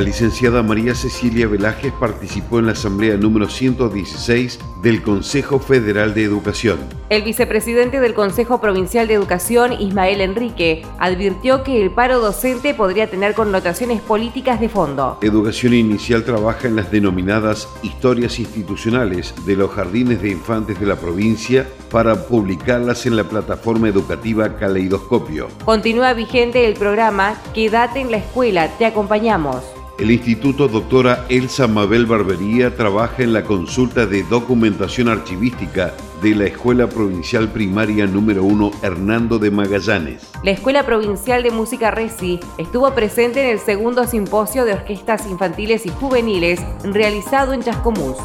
La licenciada María Cecilia Velázquez participó en la asamblea número 116 del Consejo Federal de Educación. El vicepresidente del Consejo Provincial de Educación, Ismael Enrique, advirtió que el paro docente podría tener connotaciones políticas de fondo. Educación Inicial trabaja en las denominadas historias institucionales de los jardines de infantes de la provincia para publicarlas en la plataforma educativa Caleidoscopio. Continúa vigente el programa Quédate en la escuela, te acompañamos. El Instituto Doctora Elsa Mabel Barbería trabaja en la consulta de documentación archivística de la Escuela Provincial Primaria número 1 Hernando de Magallanes. La Escuela Provincial de Música Reci estuvo presente en el segundo simposio de orquestas infantiles y juveniles realizado en Chascomús.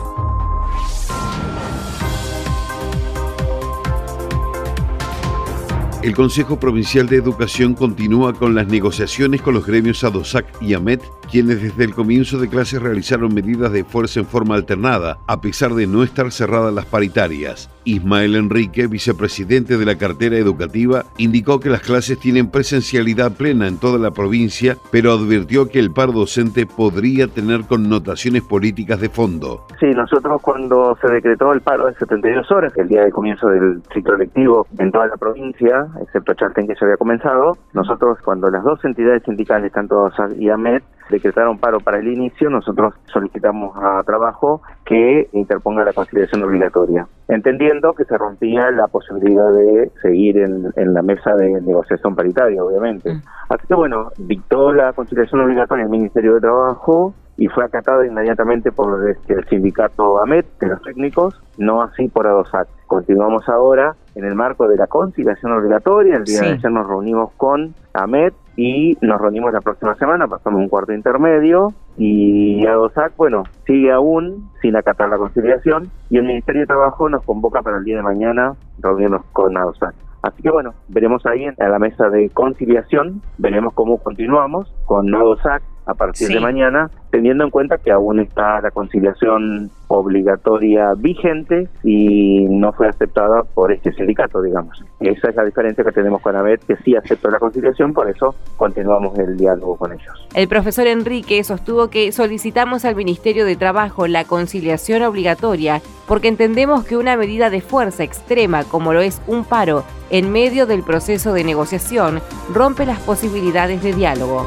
El Consejo Provincial de Educación continúa con las negociaciones con los gremios ADOSAC y AMET, quienes desde el comienzo de clases realizaron medidas de fuerza en forma alternada, a pesar de no estar cerradas las paritarias. Ismael Enrique, vicepresidente de la cartera educativa, indicó que las clases tienen presencialidad plena en toda la provincia, pero advirtió que el paro docente podría tener connotaciones políticas de fondo. Sí, nosotros cuando se decretó el paro de 72 horas, el día de comienzo del ciclo lectivo en toda la provincia, excepto Chaltén que se había comenzado. Nosotros, cuando las dos entidades sindicales, tanto y AMET, decretaron paro para el inicio, nosotros solicitamos a trabajo que interponga la conciliación obligatoria, entendiendo que se rompía la posibilidad de seguir en, la mesa de negociación paritaria, obviamente. Mm. Así que bueno, dictó la conciliación obligatoria el Ministerio de Trabajo y fue acatada inmediatamente por este, el sindicato AMET, de los técnicos, no así por ADOSAC. Continuamos ahora en el marco de la conciliación obligatoria, el día de ayer nos reunimos con AMET y nos reunimos la próxima semana, pasamos un cuarto intermedio y ADOSAC, bueno, sigue aún sin acatar la conciliación y el Ministerio de Trabajo nos convoca para el día de mañana reunirnos con ADOSAC. Así que bueno, veremos ahí en la mesa de conciliación, veremos cómo continuamos con ADOSAC a partir de mañana, teniendo en cuenta que aún está la conciliación obligatoria vigente y no fue aceptada por este sindicato, digamos. Esa es la diferencia que tenemos con ABET, que sí aceptó la conciliación, por eso continuamos el diálogo con ellos. El profesor Enrique sostuvo que solicitamos al Ministerio de Trabajo la conciliación obligatoria porque entendemos que una medida de fuerza extrema como lo es un paro en medio del proceso de negociación rompe las posibilidades de diálogo.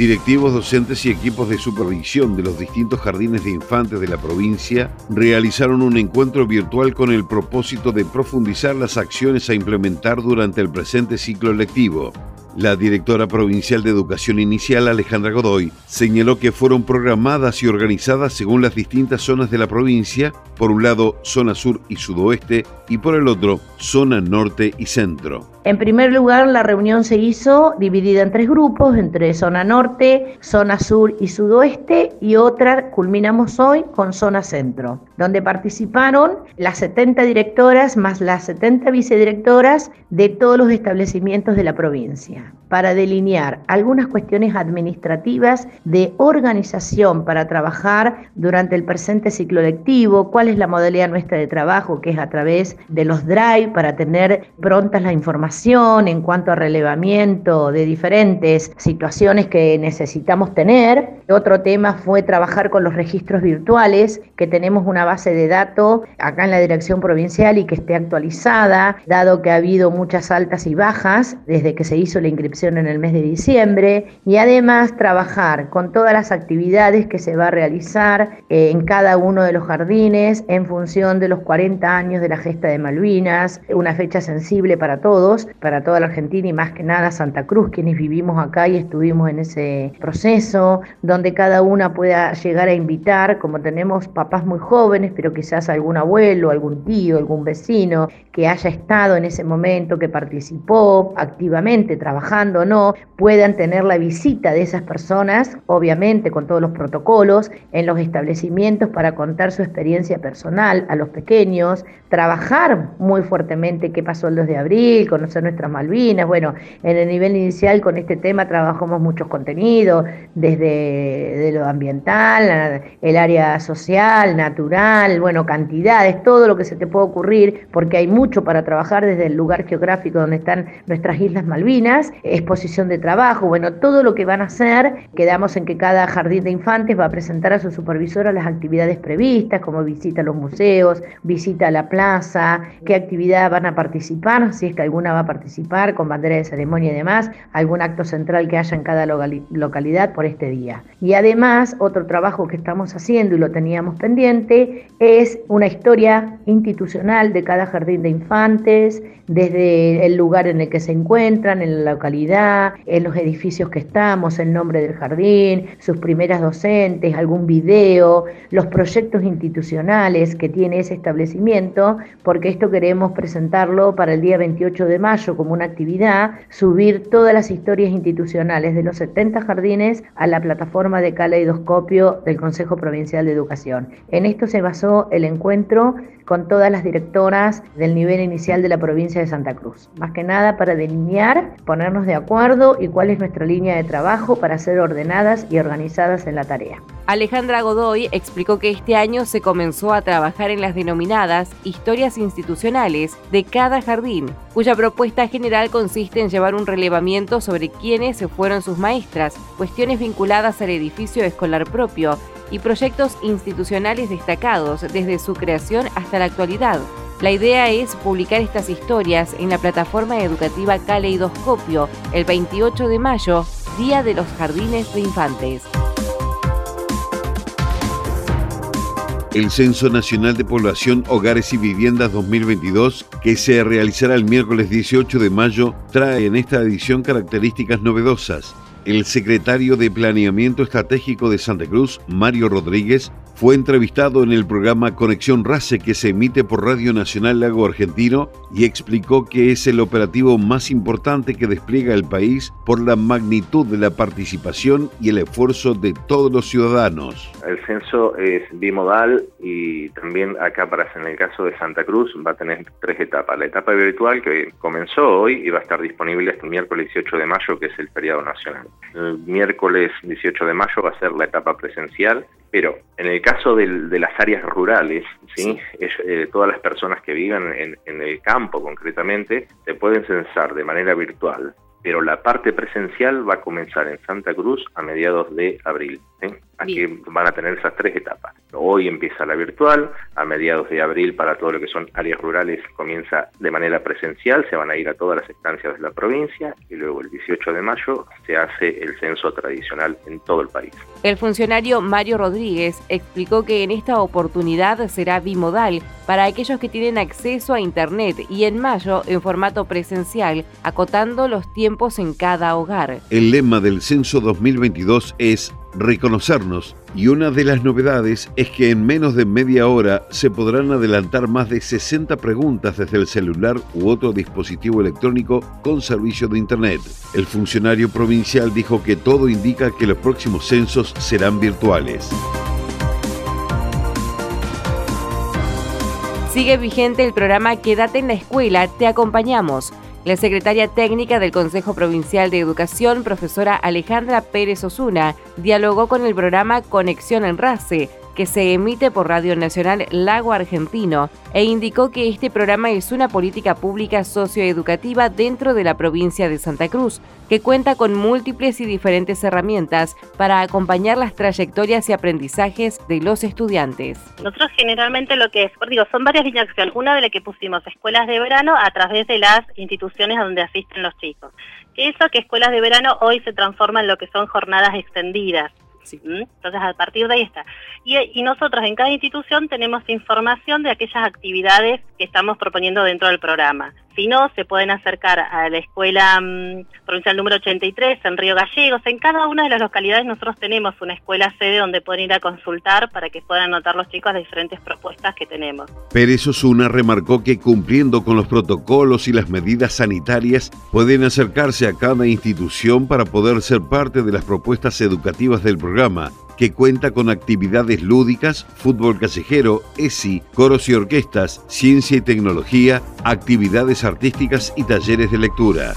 Directivos, docentes y equipos de supervisión de los distintos jardines de infantes de la provincia realizaron un encuentro virtual con el propósito de profundizar las acciones a implementar durante el presente ciclo lectivo. La directora provincial de Educación Inicial, Alejandra Godoy, señaló que fueron programadas y organizadas según las distintas zonas de la provincia, por un lado zona sur y sudoeste y por el otro zona norte y centro. En primer lugar, la reunión se hizo dividida en tres grupos, entre zona norte, zona sur y sudoeste, y otra culminamos hoy con zona centro, donde participaron las 70 directoras más las 70 vicedirectoras de todos los establecimientos de la provincia, para delinear algunas cuestiones administrativas de organización para trabajar durante el presente ciclo lectivo, cuál es la modalidad nuestra de trabajo, que es a través de los drive para tener prontas la información en cuanto a relevamiento de diferentes situaciones que necesitamos tener. Otro tema fue trabajar con los registros virtuales, que tenemos una base de datos acá en la dirección provincial y que esté actualizada, dado que ha habido muchas altas y bajas desde que se hizo la inscripción en el mes de diciembre. Y además trabajar con todas las actividades que se va a realizar eh, en cada uno de los jardines en función de los 40 años de la gesta de Malvinas, una fecha sensible para todos para toda la Argentina y más que nada Santa Cruz, quienes vivimos acá y estuvimos en ese proceso, donde cada una pueda llegar a invitar, como tenemos papás muy jóvenes, pero quizás algún abuelo, algún tío, algún vecino, que haya estado en ese momento, que participó activamente, trabajando o no, puedan tener la visita de esas personas, obviamente con todos los protocolos, en los establecimientos para contar su experiencia personal a los pequeños, trabajar muy fuertemente qué pasó el 2 de abril, conocer nuestras Malvinas. Bueno, en el nivel inicial con este tema trabajamos muchos contenidos, desde lo ambiental, el área social, natural, bueno, cantidades, todo lo que se te puede ocurrir, porque hay mucho para trabajar desde el lugar geográfico donde están nuestras Islas Malvinas, exposición de trabajo, bueno, todo lo que van a hacer, quedamos en que cada jardín de infantes va a presentar a su supervisora las actividades previstas, como visita a los museos, visita a la plaza, qué actividad van a participar, si es que alguna va a participar con bandera de ceremonia y demás, algún acto central que haya en cada localidad por este día. Y además, otro trabajo que estamos haciendo y lo teníamos pendiente es una historia institucional de cada jardín de infantes, desde el lugar en el que se encuentran, en la localidad, en los edificios que estamos, el nombre del jardín, sus primeras docentes, algún video, los proyectos institucionales que tiene ese establecimiento, porque esto queremos presentarlo para el día 28 de mayo como una actividad, subir todas las historias institucionales de los 70 jardines a la plataforma de caleidoscopio del Consejo Provincial de Educación. En esto se basó el encuentro con todas las directoras del inicial de la provincia de Santa Cruz. Más que nada para delinear, ponernos de acuerdo y cuál es nuestra línea de trabajo para ser ordenadas y organizadas en la tarea. Alejandra Godoy explicó que este año se comenzó a trabajar en las denominadas historias institucionales de cada jardín, cuya propuesta general consiste en llevar un relevamiento sobre quiénes fueron sus maestras, cuestiones vinculadas al edificio escolar propio, y proyectos institucionales destacados desde su creación hasta la actualidad. La idea es publicar estas historias en la plataforma educativa Caleidoscopio el 28 de mayo, Día de los Jardines de Infantes. El Censo Nacional de Población, Hogares y Viviendas 2022, que se realizará el miércoles 18 de mayo, trae en esta edición características novedosas. El secretario de Planeamiento Estratégico de Santa Cruz, Mario Rodríguez, fue entrevistado en el programa Conexión RACE que se emite por Radio Nacional Lago Argentino y explicó que es el operativo más importante que despliega el país por la magnitud de la participación y el esfuerzo de todos los ciudadanos. El censo es bimodal y también acá para en el caso de Santa Cruz va a tener tres etapas. La etapa virtual que comenzó hoy y va a estar disponible hasta el miércoles 18 de mayo que es el feriado nacional. El miércoles 18 de mayo va a ser la etapa presencial pero en el caso de las áreas rurales, ¿sí? Eh, todas las personas que vivan en, en, el campo concretamente se pueden censar de manera virtual, pero la parte presencial va a comenzar en Santa Cruz a mediados de abril. Aquí van a tener esas tres etapas. Hoy empieza la virtual, a mediados de abril para todo lo que son áreas rurales comienza de manera presencial, se van a ir a todas las estancias de la provincia y luego el 18 de mayo se hace el censo tradicional en todo el país. El funcionario Mario Rodríguez explicó que en esta oportunidad será bimodal para aquellos que tienen acceso a Internet y en mayo en formato presencial, acotando los tiempos en cada hogar. El lema del censo 2022 es reconocernos y una de las novedades es que en menos de media hora se podrán adelantar más de 60 preguntas desde el celular u otro dispositivo electrónico con servicio de Internet. El funcionario provincial dijo que todo indica que los próximos censos serán virtuales. Sigue vigente el programa Quédate en la escuela, te acompañamos la secretaria técnica del Consejo Provincial de Educación, profesora Alejandra Pérez Osuna, dialogó con el programa Conexión en RACE, que se emite por Radio Nacional Lago Argentino, e indicó que este programa es una política pública socioeducativa dentro de la provincia de Santa Cruz, que cuenta con múltiples y diferentes herramientas para acompañar las trayectorias y aprendizajes de los estudiantes. Nosotros generalmente lo que es, digo, son varias líneas de acción. Una de las que pusimos escuelas de verano a través de las instituciones a donde asisten los chicos. Eso que escuelas de verano hoy se transforma en lo que son jornadas extendidas. ¿Mm? Entonces, a partir de ahí está. Y, nosotros en cada institución tenemos información de aquellas actividades que estamos proponiendo dentro del programa. Si no, se pueden acercar a la escuela mm, provincial número 83 en Río Gallegos. En cada una de las localidades nosotros tenemos una escuela sede donde pueden ir a consultar para que puedan anotar los chicos las diferentes propuestas que tenemos. Pérez Osuna remarcó que cumpliendo con los protocolos y las medidas sanitarias pueden acercarse a cada institución para poder ser parte de las propuestas educativas del programa que cuenta con actividades lúdicas, fútbol callejero, ESI, coros y orquestas, ciencia y tecnología, actividades artísticas y talleres de lectura.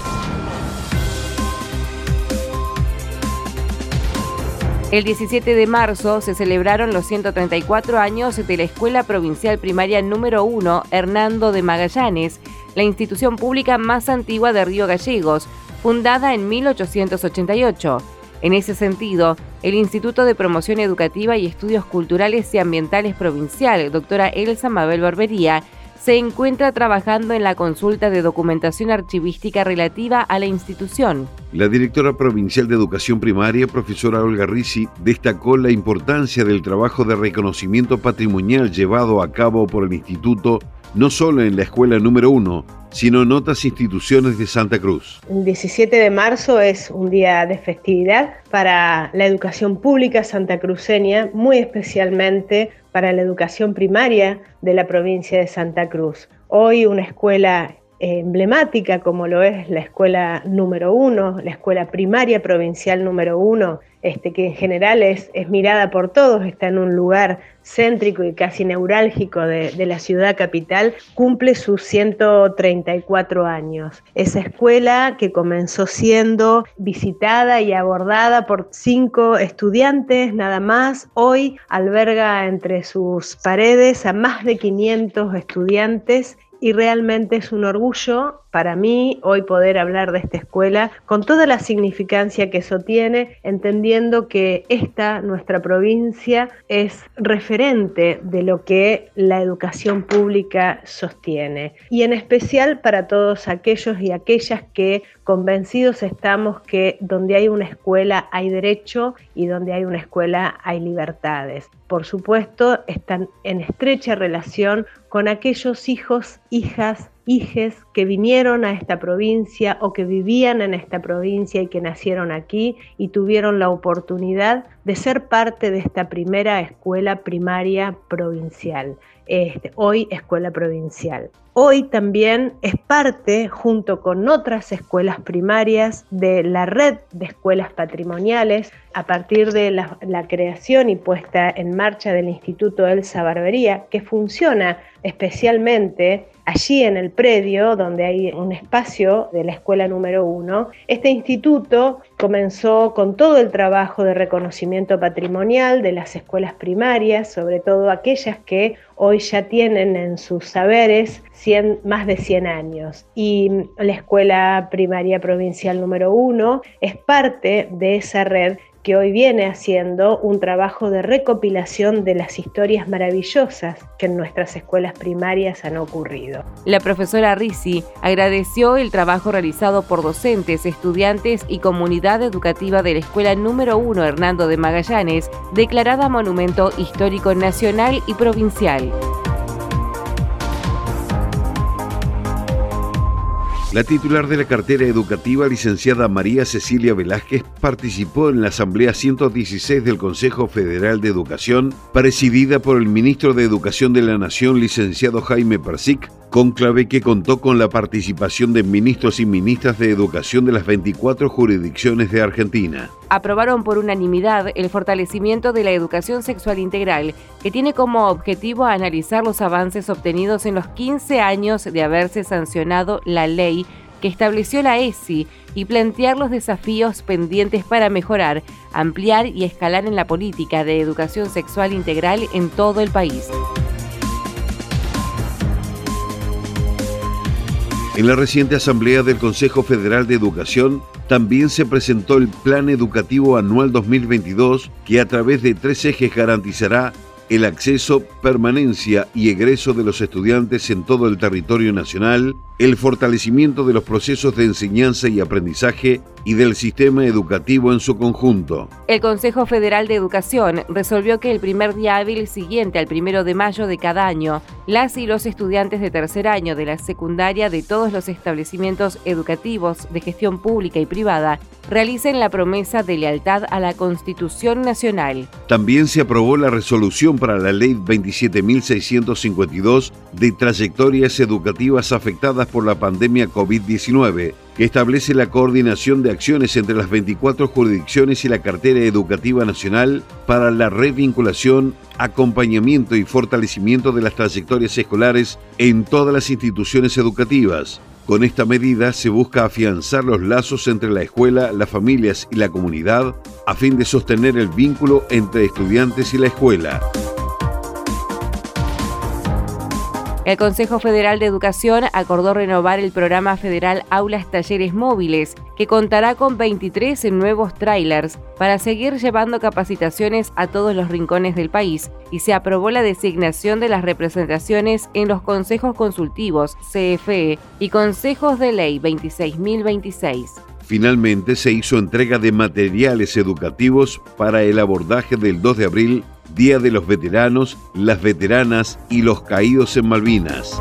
El 17 de marzo se celebraron los 134 años de la Escuela Provincial Primaria número 1 Hernando de Magallanes, la institución pública más antigua de Río Gallegos, fundada en 1888. En ese sentido, el Instituto de Promoción Educativa y Estudios Culturales y Ambientales Provincial, doctora Elsa Mabel Barbería, se encuentra trabajando en la consulta de documentación archivística relativa a la institución. La directora provincial de Educación Primaria, profesora Olga Risi, destacó la importancia del trabajo de reconocimiento patrimonial llevado a cabo por el instituto no solo en la escuela número uno, sino en otras instituciones de Santa Cruz. El 17 de marzo es un día de festividad para la educación pública santacruceña, muy especialmente para la educación primaria de la provincia de Santa Cruz. Hoy una escuela emblemática como lo es la escuela número uno, la escuela primaria provincial número uno, este, que en general es, mirada por todos, está en un lugar céntrico y casi neurálgico de, de, la ciudad capital, cumple sus 134 años. Esa escuela que comenzó siendo visitada y abordada por cinco estudiantes nada más, hoy alberga entre sus paredes a más de 500 estudiantes y realmente es un orgullo para mí hoy poder hablar de esta escuela con toda la significancia que eso tiene, entendiendo que esta, nuestra provincia, es referente de lo que la educación pública sostiene. Y en especial para todos aquellos y aquellas que convencidos estamos que donde hay una escuela hay derecho y donde hay una escuela hay libertades. Por supuesto, están en estrecha relación con aquellos hijos, hijas, hijes que vinieron a esta provincia o que vivían en esta provincia y que nacieron aquí y tuvieron la oportunidad de ser parte de esta primera escuela primaria provincial, este, hoy escuela provincial. Hoy también es parte, junto con otras escuelas primarias, de la red de escuelas patrimoniales a partir de la, la creación y puesta en marcha del Instituto Elsa Barbería, que funciona especialmente allí en el predio donde hay un espacio de la escuela número uno. Este instituto comenzó con todo el trabajo de reconocimiento patrimonial de las escuelas primarias, sobre todo aquellas que hoy ya tienen en sus saberes más de 100 años. Y la escuela primaria provincial número uno es parte de esa red que hoy viene haciendo un trabajo de recopilación de las historias maravillosas que en nuestras escuelas primarias han ocurrido. La profesora Risi agradeció el trabajo realizado por docentes, estudiantes y comunidad educativa de la Escuela número 1 Hernando de Magallanes, declarada Monumento Histórico Nacional y Provincial. La titular de la cartera educativa, licenciada María Cecilia Velázquez, participó en la Asamblea 116 del Consejo Federal de Educación, presidida por el ministro de Educación de la Nación, licenciado Jaime Persic, conclave que contó con la participación de ministros y ministras de educación de las 24 jurisdicciones de Argentina. Aprobaron por unanimidad el fortalecimiento de la educación sexual integral, que tiene como objetivo analizar los avances obtenidos en los 15 años de haberse sancionado la ley que estableció la ESI y plantear los desafíos pendientes para mejorar, ampliar y escalar en la política de educación sexual integral en todo el país. En la reciente asamblea del Consejo Federal de Educación también se presentó el Plan Educativo Anual 2022 que a través de tres ejes garantizará el acceso, permanencia y egreso de los estudiantes en todo el territorio nacional, el fortalecimiento de los procesos de enseñanza y aprendizaje y del sistema educativo en su conjunto. El Consejo Federal de Educación resolvió que el primer día hábil siguiente al primero de mayo de cada año, las y los estudiantes de tercer año de la secundaria de todos los establecimientos educativos de gestión pública y privada realicen la promesa de lealtad a la Constitución Nacional. También se aprobó la resolución para la Ley 27.652 de trayectorias educativas afectadas por la pandemia COVID-19 que establece la coordinación de acciones entre las 24 jurisdicciones y la cartera educativa nacional para la revinculación, acompañamiento y fortalecimiento de las trayectorias escolares en todas las instituciones educativas. Con esta medida se busca afianzar los lazos entre la escuela, las familias y la comunidad a fin de sostener el vínculo entre estudiantes y la escuela. El Consejo Federal de Educación acordó renovar el programa federal Aulas Talleres Móviles, que contará con 23 nuevos trailers para seguir llevando capacitaciones a todos los rincones del país y se aprobó la designación de las representaciones en los consejos consultivos CFE y consejos de ley 26.026. Finalmente se hizo entrega de materiales educativos para el abordaje del 2 de abril Día de los Veteranos, las Veteranas y los Caídos en Malvinas.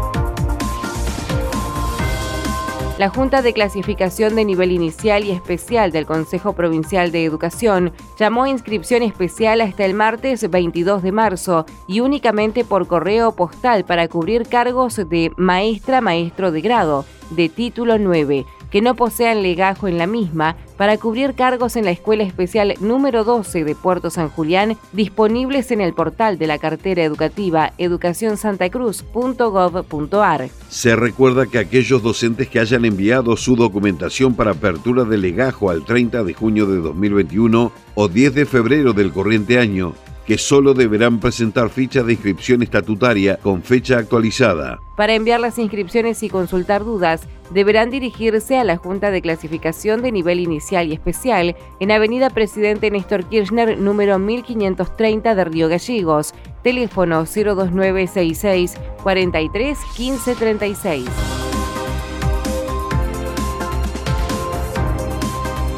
La Junta de Clasificación de Nivel Inicial y Especial del Consejo Provincial de Educación llamó a inscripción especial hasta el martes 22 de marzo y únicamente por correo postal para cubrir cargos de maestra, maestro de grado, de título 9, que no posean legajo en la misma para cubrir cargos en la Escuela Especial número 12 de Puerto San Julián, disponibles en el portal de la cartera educativa educacionsantacruz.gov.ar. Se recuerda que aquellos docentes que hayan enviado su documentación para apertura de legajo al 30 de junio de 2021 o 10 de febrero del corriente año que solo deberán presentar ficha de inscripción estatutaria con fecha actualizada. Para enviar las inscripciones y consultar dudas, deberán dirigirse a la Junta de Clasificación de Nivel Inicial y Especial en Avenida Presidente Néstor Kirchner, número 1530 de Río Gallegos, teléfono 02966 43 1536.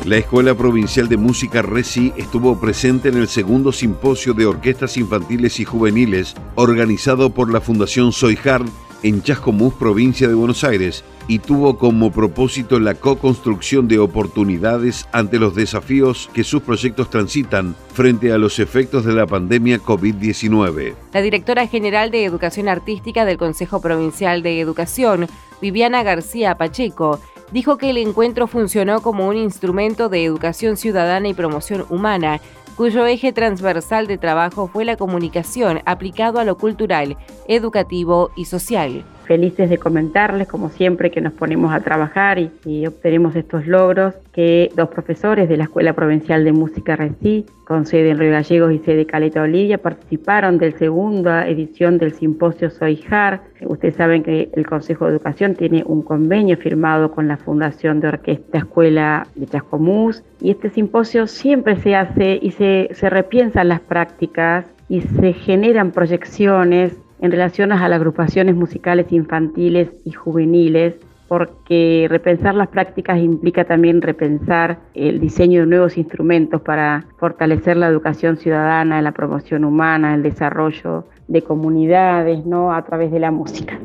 La Escuela Provincial de Música RECI estuvo presente en el segundo simposio de orquestas infantiles y juveniles organizado por la Fundación Soy Hard en Chascomús, provincia de Buenos Aires, y tuvo como propósito la co-construcción de oportunidades ante los desafíos que sus proyectos transitan frente a los efectos de la pandemia COVID-19. La directora general de Educación Artística del Consejo Provincial de Educación, Viviana García Pacheco, dijo que el encuentro funcionó como un instrumento de educación ciudadana y promoción humana, cuyo eje transversal de trabajo fue la comunicación aplicado a lo cultural, educativo y social felices de comentarles, como siempre, que nos ponemos a trabajar y, obtenemos estos logros, que dos profesores de la Escuela Provincial de Música RECI, con sede en Río Gallegos y sede Caleta Olivia, participaron de la segunda edición del simposio Soy JAR. Ustedes saben que el Consejo de Educación tiene un convenio firmado con la Fundación de Orquesta Escuela de Chascomús y este simposio siempre se hace y se, se repiensan las prácticas y se generan proyecciones en relación a las agrupaciones musicales infantiles y juveniles, porque repensar las prácticas implica también repensar el diseño de nuevos instrumentos para fortalecer la educación ciudadana, la promoción humana, el desarrollo de comunidades, ¿no? a través de la música.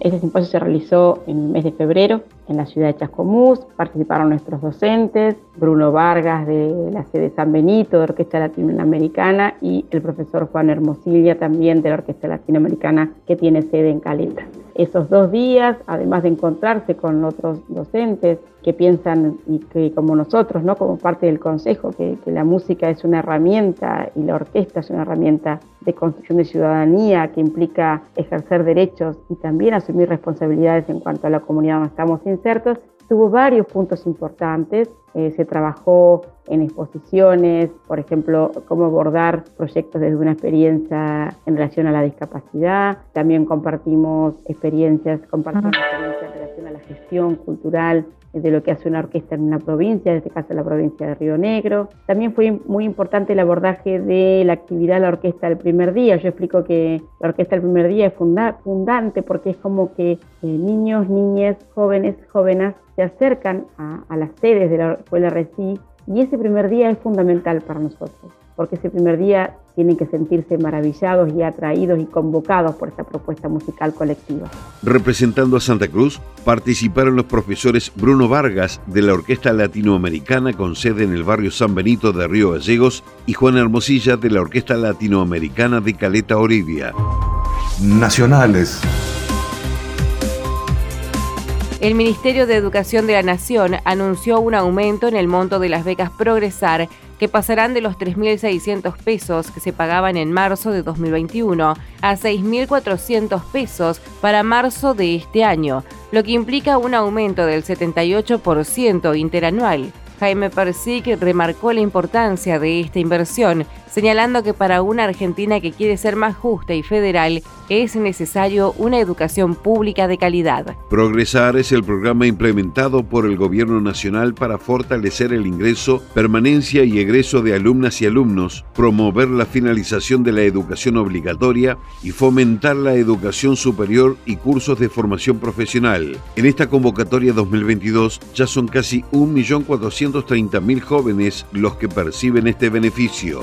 Este simposio se realizó en el mes de febrero en la ciudad de Chascomús. Participaron nuestros docentes, Bruno Vargas de la sede San Benito de Orquesta Latinoamericana y el profesor Juan Hermosilla también de la Orquesta Latinoamericana que tiene sede en Caleta esos dos días, además de encontrarse con otros docentes que piensan y que como nosotros, ¿no? como parte del consejo, que, la música es una herramienta y la orquesta es una herramienta de construcción de ciudadanía que implica ejercer derechos y también asumir responsabilidades en cuanto a la comunidad donde estamos insertos, tuvo varios puntos importantes eh, se trabajó en exposiciones, por ejemplo, cómo abordar proyectos desde una experiencia en relación a la discapacidad. También compartimos experiencias, compartimos experiencias en relación a la gestión cultural de lo que hace una orquesta en una provincia, en este caso la provincia de Río Negro. También fue muy importante el abordaje de la actividad de la orquesta del primer día. Yo explico que la orquesta del primer día es fundante porque es como que eh, niños, niñas, jóvenes, jóvenes se acercan a, las sedes de la escuela RECI y ese primer día es fundamental para nosotros porque ese primer día tienen que sentirse maravillados y atraídos y convocados por esta propuesta musical colectiva. Representando a Santa Cruz, participaron los profesores Bruno Vargas de la Orquesta Latinoamericana con sede en el barrio San Benito de Río Gallegos y Juan Hermosilla de la Orquesta Latinoamericana de Caleta Orivia. Nacionales. El Ministerio de Educación de la Nación anunció un aumento en el monto de las becas Progresar que pasarán de los 3.600 pesos que se pagaban en marzo de 2021 a 6.400 pesos para marzo de este año, lo que implica un aumento del 78% interanual. Jaime Persic remarcó la importancia de esta inversión, señalando que para una Argentina que quiere ser más justa y federal es necesario una educación pública de calidad. Progresar es el programa implementado por el Gobierno Nacional para fortalecer el ingreso, permanencia y egreso de alumnas y alumnos, promover la finalización de la educación obligatoria y fomentar la educación superior y cursos de formación profesional. En esta convocatoria 2022 ya son casi 1.430.000 jóvenes los que perciben este beneficio.